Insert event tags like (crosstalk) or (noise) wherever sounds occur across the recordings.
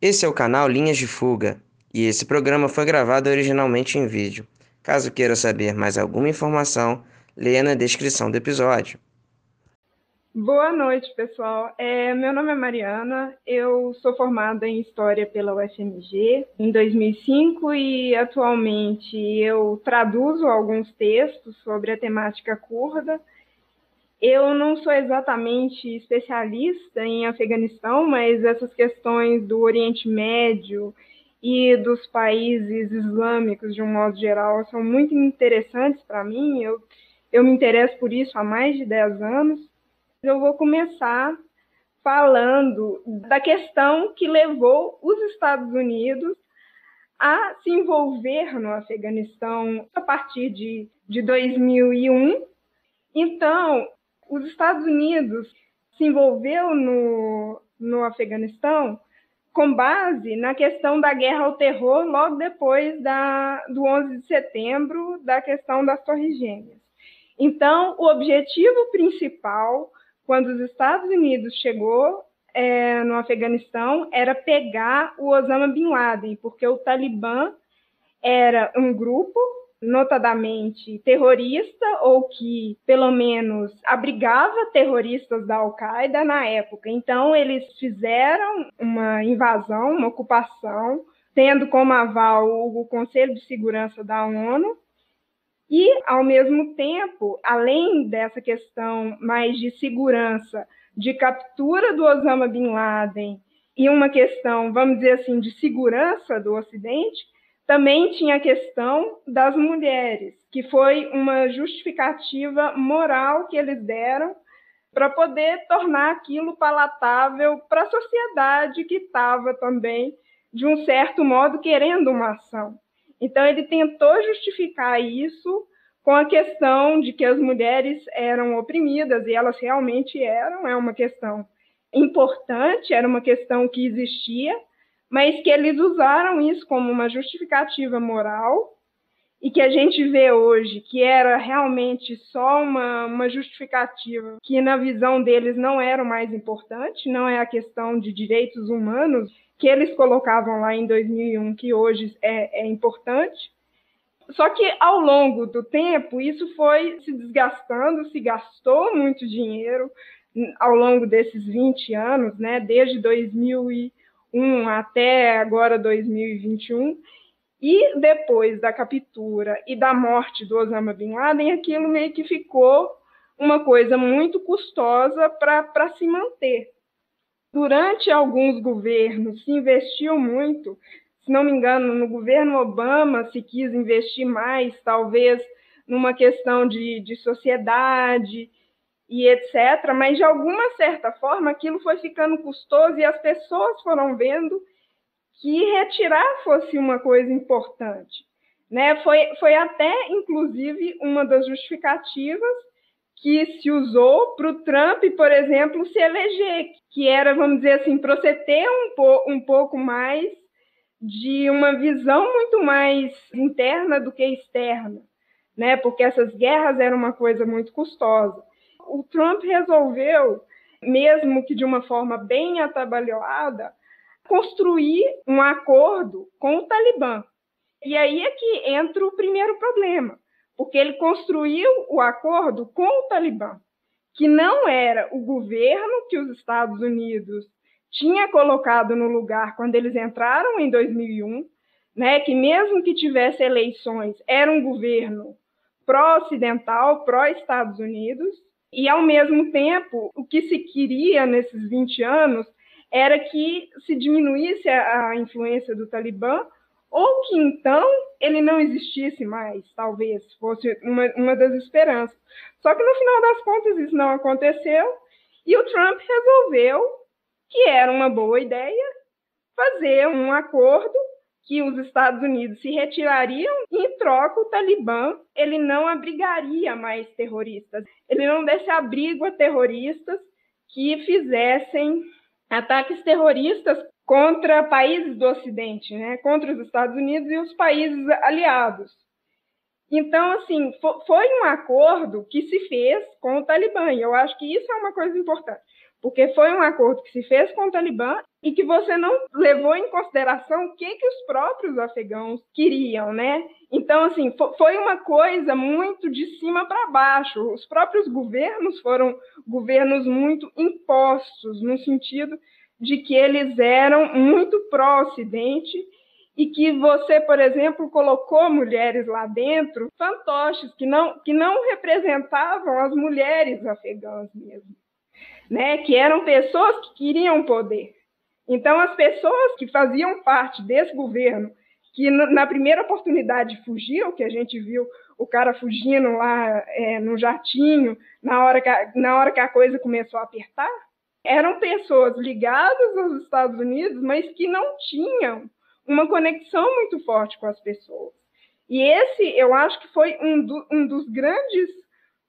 Esse é o canal Linhas de Fuga e esse programa foi gravado originalmente em vídeo. Caso queira saber mais alguma informação, leia na descrição do episódio. Boa noite, pessoal. É, meu nome é Mariana, eu sou formada em História pela UFMG em 2005 e atualmente eu traduzo alguns textos sobre a temática curda eu não sou exatamente especialista em Afeganistão, mas essas questões do Oriente Médio e dos países islâmicos, de um modo geral, são muito interessantes para mim. Eu, eu me interesso por isso há mais de 10 anos. Eu vou começar falando da questão que levou os Estados Unidos a se envolver no Afeganistão a partir de, de 2001. Então, os Estados Unidos se envolveu no, no Afeganistão com base na questão da guerra ao terror logo depois da, do 11 de setembro, da questão das Torres Gêmeas. Então, o objetivo principal, quando os Estados Unidos chegou é, no Afeganistão, era pegar o Osama Bin Laden, porque o Talibã era um grupo notadamente terrorista ou que pelo menos abrigava terroristas da Al-Qaeda na época. Então eles fizeram uma invasão, uma ocupação, tendo como aval o Conselho de Segurança da ONU. E, ao mesmo tempo, além dessa questão mais de segurança, de captura do Osama Bin Laden e uma questão, vamos dizer assim, de segurança do Ocidente, também tinha a questão das mulheres, que foi uma justificativa moral que eles deram para poder tornar aquilo palatável para a sociedade que estava também, de um certo modo, querendo uma ação. Então, ele tentou justificar isso com a questão de que as mulheres eram oprimidas, e elas realmente eram, é uma questão importante, era uma questão que existia, mas que eles usaram isso como uma justificativa moral e que a gente vê hoje que era realmente só uma, uma justificativa que na visão deles não era o mais importante, não é a questão de direitos humanos que eles colocavam lá em 2001 que hoje é, é importante. Só que ao longo do tempo isso foi se desgastando, se gastou muito dinheiro ao longo desses 20 anos, né, desde 2000 e 2021 até agora 2021, e depois da captura e da morte do Osama Bin Laden, aquilo meio que ficou uma coisa muito custosa para se manter. Durante alguns governos se investiu muito, se não me engano, no governo Obama se quis investir mais, talvez numa questão de, de sociedade, e etc. Mas de alguma certa forma aquilo foi ficando custoso e as pessoas foram vendo que retirar fosse uma coisa importante. Né? Foi, foi até, inclusive, uma das justificativas que se usou para o Trump, por exemplo, se eleger, que era, vamos dizer assim, para você ter um, po um pouco mais de uma visão muito mais interna do que externa, né? porque essas guerras eram uma coisa muito custosa o Trump resolveu, mesmo que de uma forma bem atabalhoada, construir um acordo com o Talibã. E aí é que entra o primeiro problema, porque ele construiu o acordo com o Talibã, que não era o governo que os Estados Unidos tinha colocado no lugar quando eles entraram em 2001, né, que mesmo que tivesse eleições, era um governo pró-ocidental, pró-Estados Unidos, e, ao mesmo tempo, o que se queria nesses 20 anos era que se diminuísse a, influência do Talibã, ou que então ele não existisse mais, talvez fosse uma, uma das esperanças. Só que no final das contas isso não aconteceu e o Trump resolveu que era uma boa ideia fazer um acordo que os Estados Unidos se retirariam e, em troca, o Talibã ele não abrigaria mais terroristas. Ele não desse abrigo a terroristas que fizessem ataques terroristas contra países do Ocidente, né? contra os Estados Unidos e os países aliados. Então, assim, foi um acordo que se fez com o Talibã, e eu acho que isso é uma coisa importante. Porque foi um acordo que se fez com o Talibã e que você não levou em consideração o que, que os próprios afegãos queriam, né? Então, assim, foi uma coisa muito de cima para baixo. Os próprios governos foram governos muito impostos, no sentido de que eles eram muito pró-Ocidente e que você, por exemplo, colocou mulheres lá dentro, fantoches, que não, que não representavam as mulheres afegãs mesmo né, que eram pessoas que queriam poder. Então, as pessoas que faziam parte desse governo, que na primeira oportunidade fugiam, que a gente viu o cara fugindo lá é, no jatinho, na hora, que a, na hora que a coisa começou a apertar, eram pessoas ligadas aos Estados Unidos, mas que não tinham uma conexão muito forte com as pessoas. E esse, eu acho que foi um, do, um dos grandes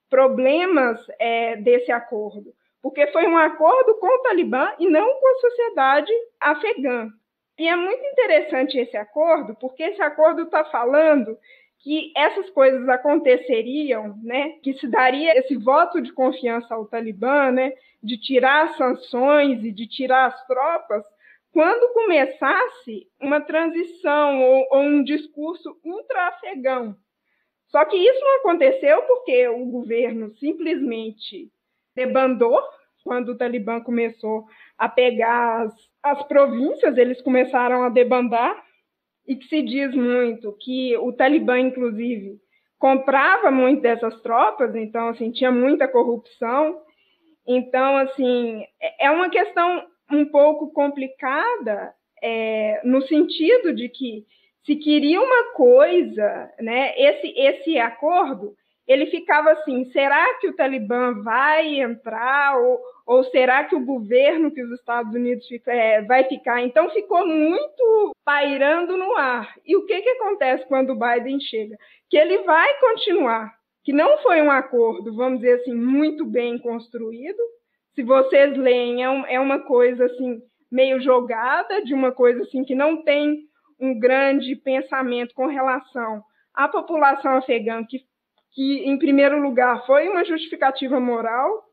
problemas é, desse acordo porque foi um acordo com o Talibã e não com a sociedade afegã. E é muito interessante esse acordo, porque esse acordo está falando que essas coisas aconteceriam, né, que se daria esse voto de confiança ao Talibã, né, de tirar as sanções e de tirar as tropas, quando começasse uma transição ou, ou um discurso ultra-afegão. Só que isso não aconteceu porque o governo simplesmente debandou quando o Talibã começou a pegar as, as províncias, eles começaram a debandar, e que se diz muito que o Talibã, inclusive, comprava muito dessas tropas, então, assim, tinha muita corrupção. Então, assim, é, é uma questão um pouco complicada, é, no sentido de que se queria uma coisa, né, esse, esse acordo, ele ficava assim: será que o Talibã vai entrar ou, ou será que o governo que os Estados Unidos fica, é, vai ficar? Então ficou muito pairando no ar. E o que, que acontece quando o Biden chega? Que ele vai continuar, que não foi um acordo, vamos dizer assim, muito bem construído. Se vocês leem, é, um, é uma coisa assim meio jogada, de uma coisa assim que não tem um grande pensamento com relação à população afegã que que, em primeiro lugar, foi uma justificativa moral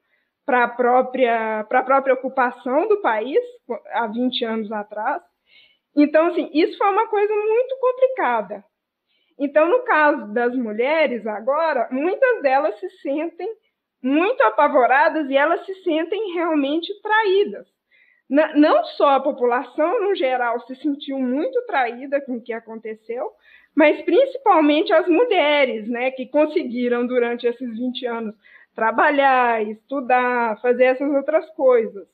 para a própria, a própria ocupação do país, há 20 anos atrás. Então, assim, isso foi uma coisa muito complicada. Então, no caso das mulheres, agora, muitas delas se sentem muito apavoradas e elas se sentem realmente traídas. Não só a população, no geral, se sentiu muito traída com o que aconteceu, mas principalmente as mulheres, né, que conseguiram durante esses 20 anos trabalhar, estudar, fazer essas outras coisas,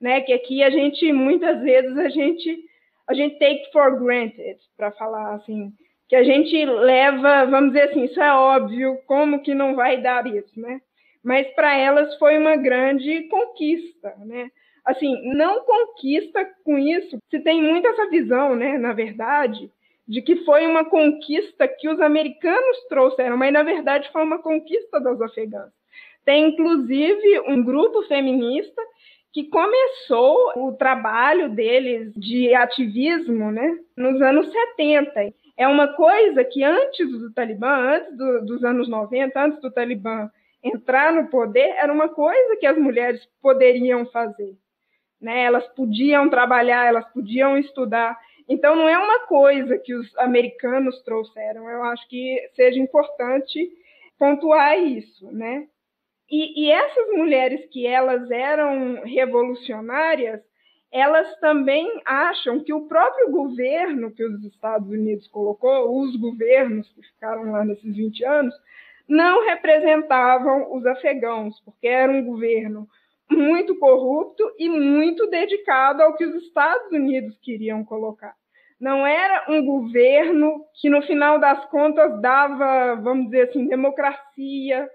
né, que aqui a gente muitas vezes a gente a gente take for granted, para falar assim, que a gente leva, vamos dizer assim, isso é óbvio, como que não vai dar isso, né? Mas para elas foi uma grande conquista, né? Assim, não conquista com isso, se tem muito essa visão, né, na verdade, de que foi uma conquista que os americanos trouxeram, mas na verdade foi uma conquista das afegãs. Tem inclusive um grupo feminista que começou o trabalho deles de ativismo né, nos anos 70. É uma coisa que antes do Talibã, antes do, dos anos 90, antes do Talibã entrar no poder, era uma coisa que as mulheres poderiam fazer. Né? Elas podiam trabalhar, elas podiam estudar. Então, não é uma coisa que os americanos trouxeram, eu acho que seja importante pontuar isso, né? E, e essas mulheres que elas eram revolucionárias, elas também acham que o próprio governo que os Estados Unidos colocou, os governos que ficaram lá nesses 20 anos, não representavam os afegãos, porque era um governo muito corrupto e muito dedicado ao que os Estados Unidos queriam colocar. Não era um governo que, no final das contas, dava, vamos dizer assim, democracia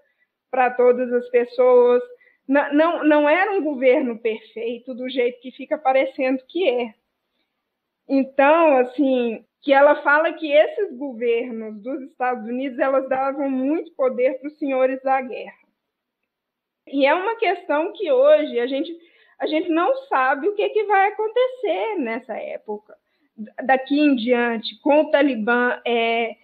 para todas as pessoas. Não, não, não era um governo perfeito do jeito que fica parecendo que é. Então, assim, que ela fala que esses governos dos Estados Unidos elas davam muito poder para os senhores da guerra. E é uma questão que hoje a gente, a gente não sabe o que, que vai acontecer nessa época, daqui em diante, com o Talibã é,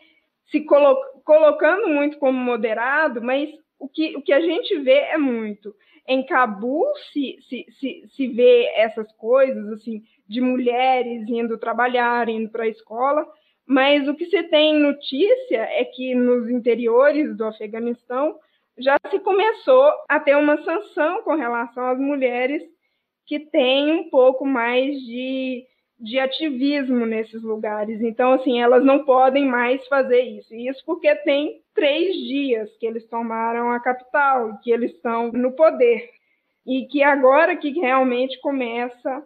se colo colocando muito como moderado, mas o que, o que a gente vê é muito. em Cabul se, se, se, se vê essas coisas, assim, de mulheres indo trabalhar, indo para a escola, mas o que se tem notícia é que nos interiores do Afeganistão já se começou a ter uma sanção com relação às mulheres que têm um pouco mais de, de ativismo nesses lugares. Então, assim, elas não podem mais fazer isso. E isso porque tem três dias que eles tomaram a capital, que eles estão no poder. E que agora que realmente começa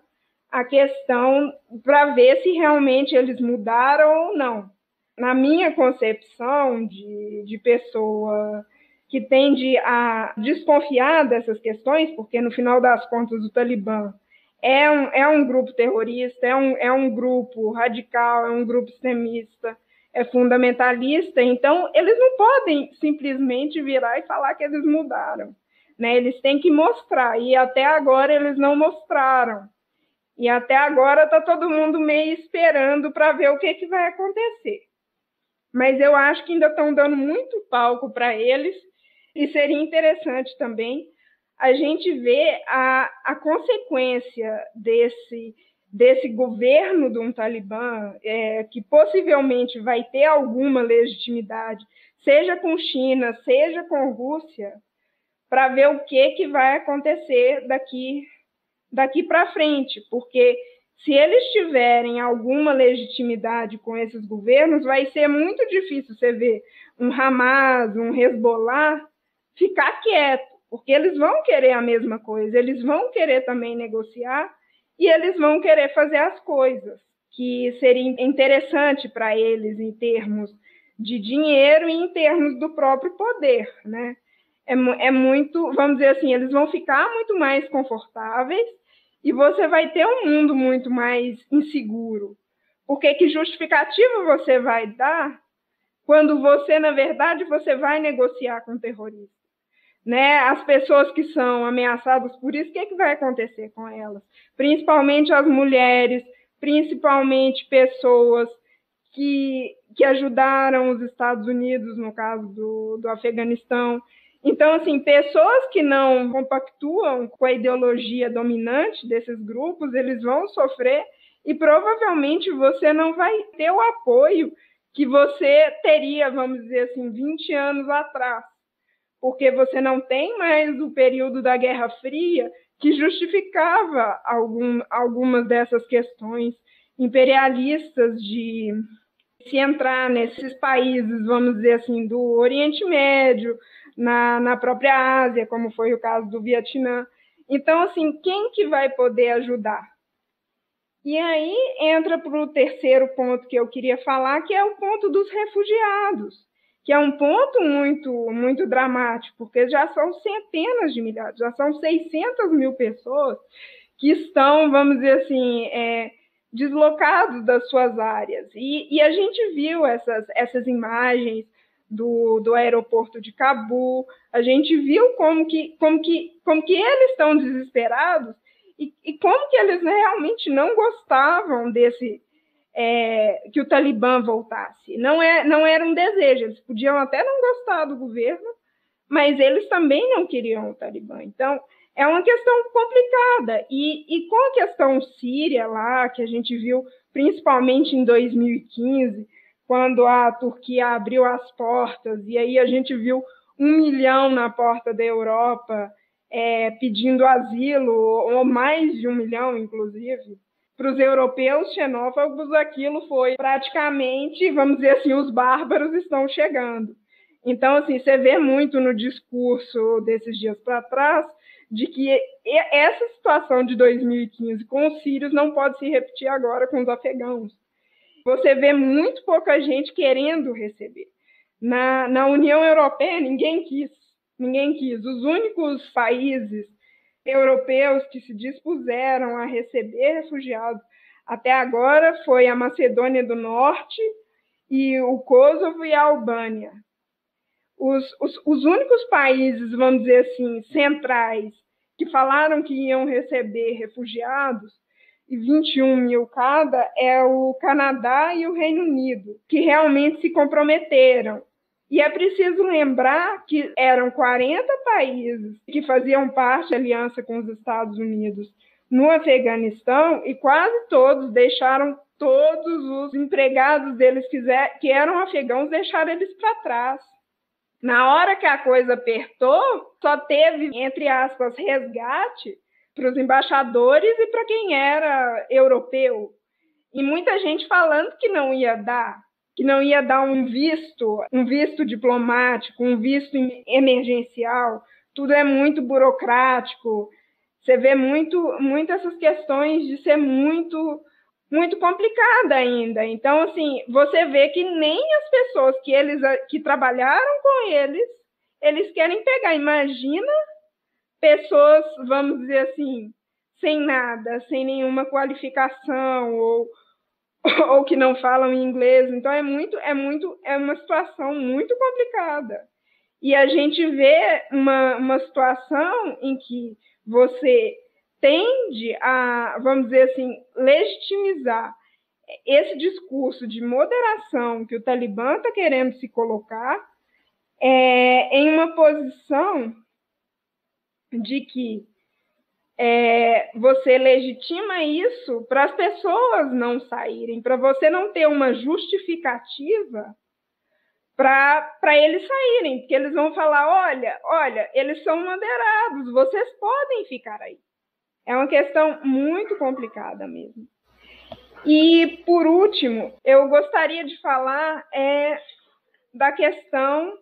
a questão para ver se realmente eles mudaram ou não. Na minha concepção de, de pessoa que tende a desconfiar dessas questões, porque no final das contas o Talibã é um, é um grupo terrorista, é um, é um grupo radical, é um grupo extremista, é fundamentalista, então eles não podem simplesmente virar e falar que eles mudaram. Né? Eles têm que mostrar, e até agora eles não mostraram. E até agora está todo mundo meio esperando para ver o que, que vai acontecer. Mas eu acho que ainda estão dando muito palco para eles, e seria interessante também a gente ver a, a consequência desse, desse governo de um Talibã, é, que possivelmente vai ter alguma legitimidade, seja com China, seja com Rússia, para ver o que, que vai acontecer daqui daqui para frente, porque se eles tiverem alguma legitimidade com esses governos, vai ser muito difícil você ver um Hamas, um Hezbollah ficar quieto, porque eles vão querer a mesma coisa, eles vão querer também negociar e eles vão querer fazer as coisas que seria interessante para eles em termos de dinheiro e em termos do próprio poder, né? É, é muito, vamos dizer assim, eles vão ficar muito mais confortáveis e você vai ter um mundo muito mais inseguro. Porque que justificativa você vai dar quando você, na verdade, você vai negociar com o terrorista? Né? As pessoas que são ameaçadas por isso, o que, é que vai acontecer com elas? Principalmente as mulheres, principalmente pessoas que, que ajudaram os Estados Unidos, no caso do, do Afeganistão, então, assim, pessoas que não compactuam com a ideologia dominante desses grupos, eles vão sofrer e provavelmente você não vai ter o apoio que você teria, vamos dizer assim, 20 anos atrás, porque você não tem mais o período da Guerra Fria que justificava algum, algumas dessas questões imperialistas de se entrar nesses países, vamos dizer assim, do Oriente Médio, na, na própria Ásia, como foi o caso do Vietnã. Então, assim, quem que vai poder ajudar? E aí entra para o terceiro ponto que eu queria falar, que é o ponto dos refugiados, que é um ponto muito, muito dramático, porque já são centenas de milhares, já são 600 mil pessoas que estão, vamos dizer assim, é, deslocados das suas áreas. E, e, a gente viu essas, essas imagens do, do aeroporto de Cabu. A gente viu como que, como que, como que eles estão desesperados e, e como que eles realmente não gostavam desse é, que o Talibã voltasse. Não, é, não era um desejo, eles podiam até não gostar do governo, mas eles também não queriam o Talibã. Então, é uma questão complicada. E, e com a questão síria lá, que a gente viu principalmente em 2015, quando a Turquia abriu as portas, e aí a gente viu um milhão na porta da Europa é, pedindo asilo, ou mais de um milhão, inclusive. Para os europeus xenófobos, aquilo foi praticamente, vamos dizer assim, os bárbaros estão chegando. Então, assim, você vê muito no discurso desses dias para trás de que essa situação de 2015 com os sírios não pode se repetir agora com os afegãos você vê muito pouca gente querendo receber. Na, na União Europeia, ninguém quis. Ninguém quis. Os únicos países europeus que se dispuseram a receber refugiados até agora foi a Macedônia do Norte e o Kosovo e a Albânia. Os, os, os únicos países, vamos dizer assim, centrais que falaram que iam receber refugiados e 21 mil cada é o Canadá e o Reino Unido, que realmente se comprometeram. E é preciso lembrar que eram 40 países que faziam parte da aliança com os Estados Unidos no Afeganistão e quase todos deixaram todos os empregados deles que eram afegãos deixaram eles para trás. Na hora que a coisa apertou, só teve, entre aspas, resgate para os embaixadores e para quem era europeu. E muita gente falando que não ia dar, que não ia dar um visto, um visto diplomático, um visto emergencial. Tudo é muito burocrático. Você vê muito, muito essas questões de ser muito muito complicada ainda. Então, assim, você vê que nem as pessoas que eles que trabalharam com eles, eles querem pegar. Imagina pessoas, vamos dizer assim, sem nada, sem nenhuma qualificação ou, (laughs) ou que não falam inglês. Então é muito, é muito, é uma situação muito complicada. E a gente vê uma, uma situação em que você tende a, vamos dizer assim, legitimizar esse discurso de moderação que o Talibã está querendo se colocar é, em uma posição de que é, você legitima isso para as pessoas não saírem, para você não ter uma justificativa para eles saírem, porque eles vão falar: olha, olha, eles são moderados, vocês podem ficar aí. É uma questão muito complicada mesmo. E, por último, eu gostaria de falar é, da questão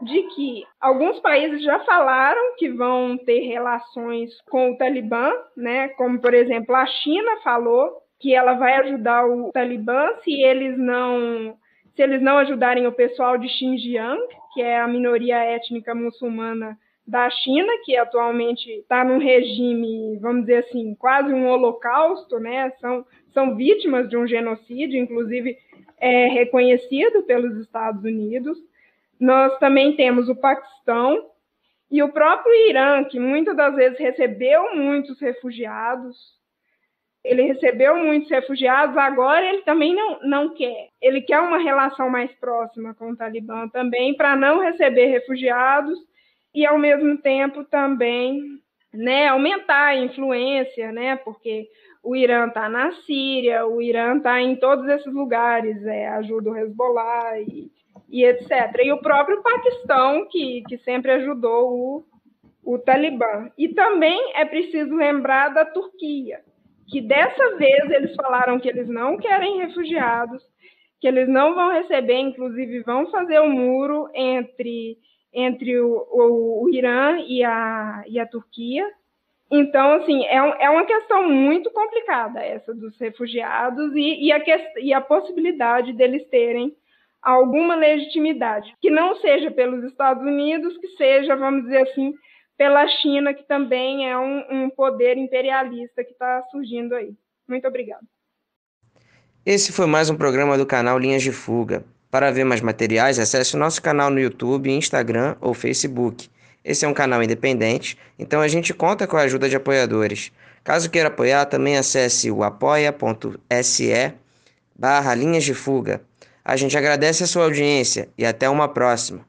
de que alguns países já falaram que vão ter relações com o Talibã, né? Como por exemplo a China falou que ela vai ajudar o Talibã se eles não se eles não ajudarem o pessoal de Xinjiang, que é a minoria étnica muçulmana da China, que atualmente está num regime, vamos dizer assim, quase um holocausto, né? São, são vítimas de um genocídio, inclusive é reconhecido pelos Estados Unidos. Nós também temos o Paquistão e o próprio Irã, que muitas das vezes recebeu muitos refugiados. Ele recebeu muitos refugiados, agora ele também não, não quer. Ele quer uma relação mais próxima com o Talibã também, para não receber refugiados e ao mesmo tempo também né, aumentar a influência, né, porque o Irã está na Síria, o Irã está em todos esses lugares, é, ajuda o Hezbollah e, e etc. E o próprio Paquistão, que, que sempre ajudou o, o Talibã. E também é preciso lembrar da Turquia, que dessa vez eles falaram que eles não querem refugiados, que eles não vão receber, inclusive vão fazer um muro entre entre o, o, o Irã e a, e a Turquia. Então, assim, é, é uma questão muito complicada essa dos refugiados e, e, a, e a possibilidade deles terem alguma legitimidade, que não seja pelos Estados Unidos, que seja, vamos dizer assim, pela China, que também é um, um poder imperialista que está surgindo aí. Muito obrigada. Esse foi mais um programa do canal Linhas de Fuga. Para ver mais materiais, acesse o nosso canal no YouTube, Instagram ou Facebook. Esse é um canal independente, então a gente conta com a ajuda de apoiadores. Caso queira apoiar, também acesse o apoia.se barra linhas de fuga. A gente agradece a sua audiência e até uma próxima.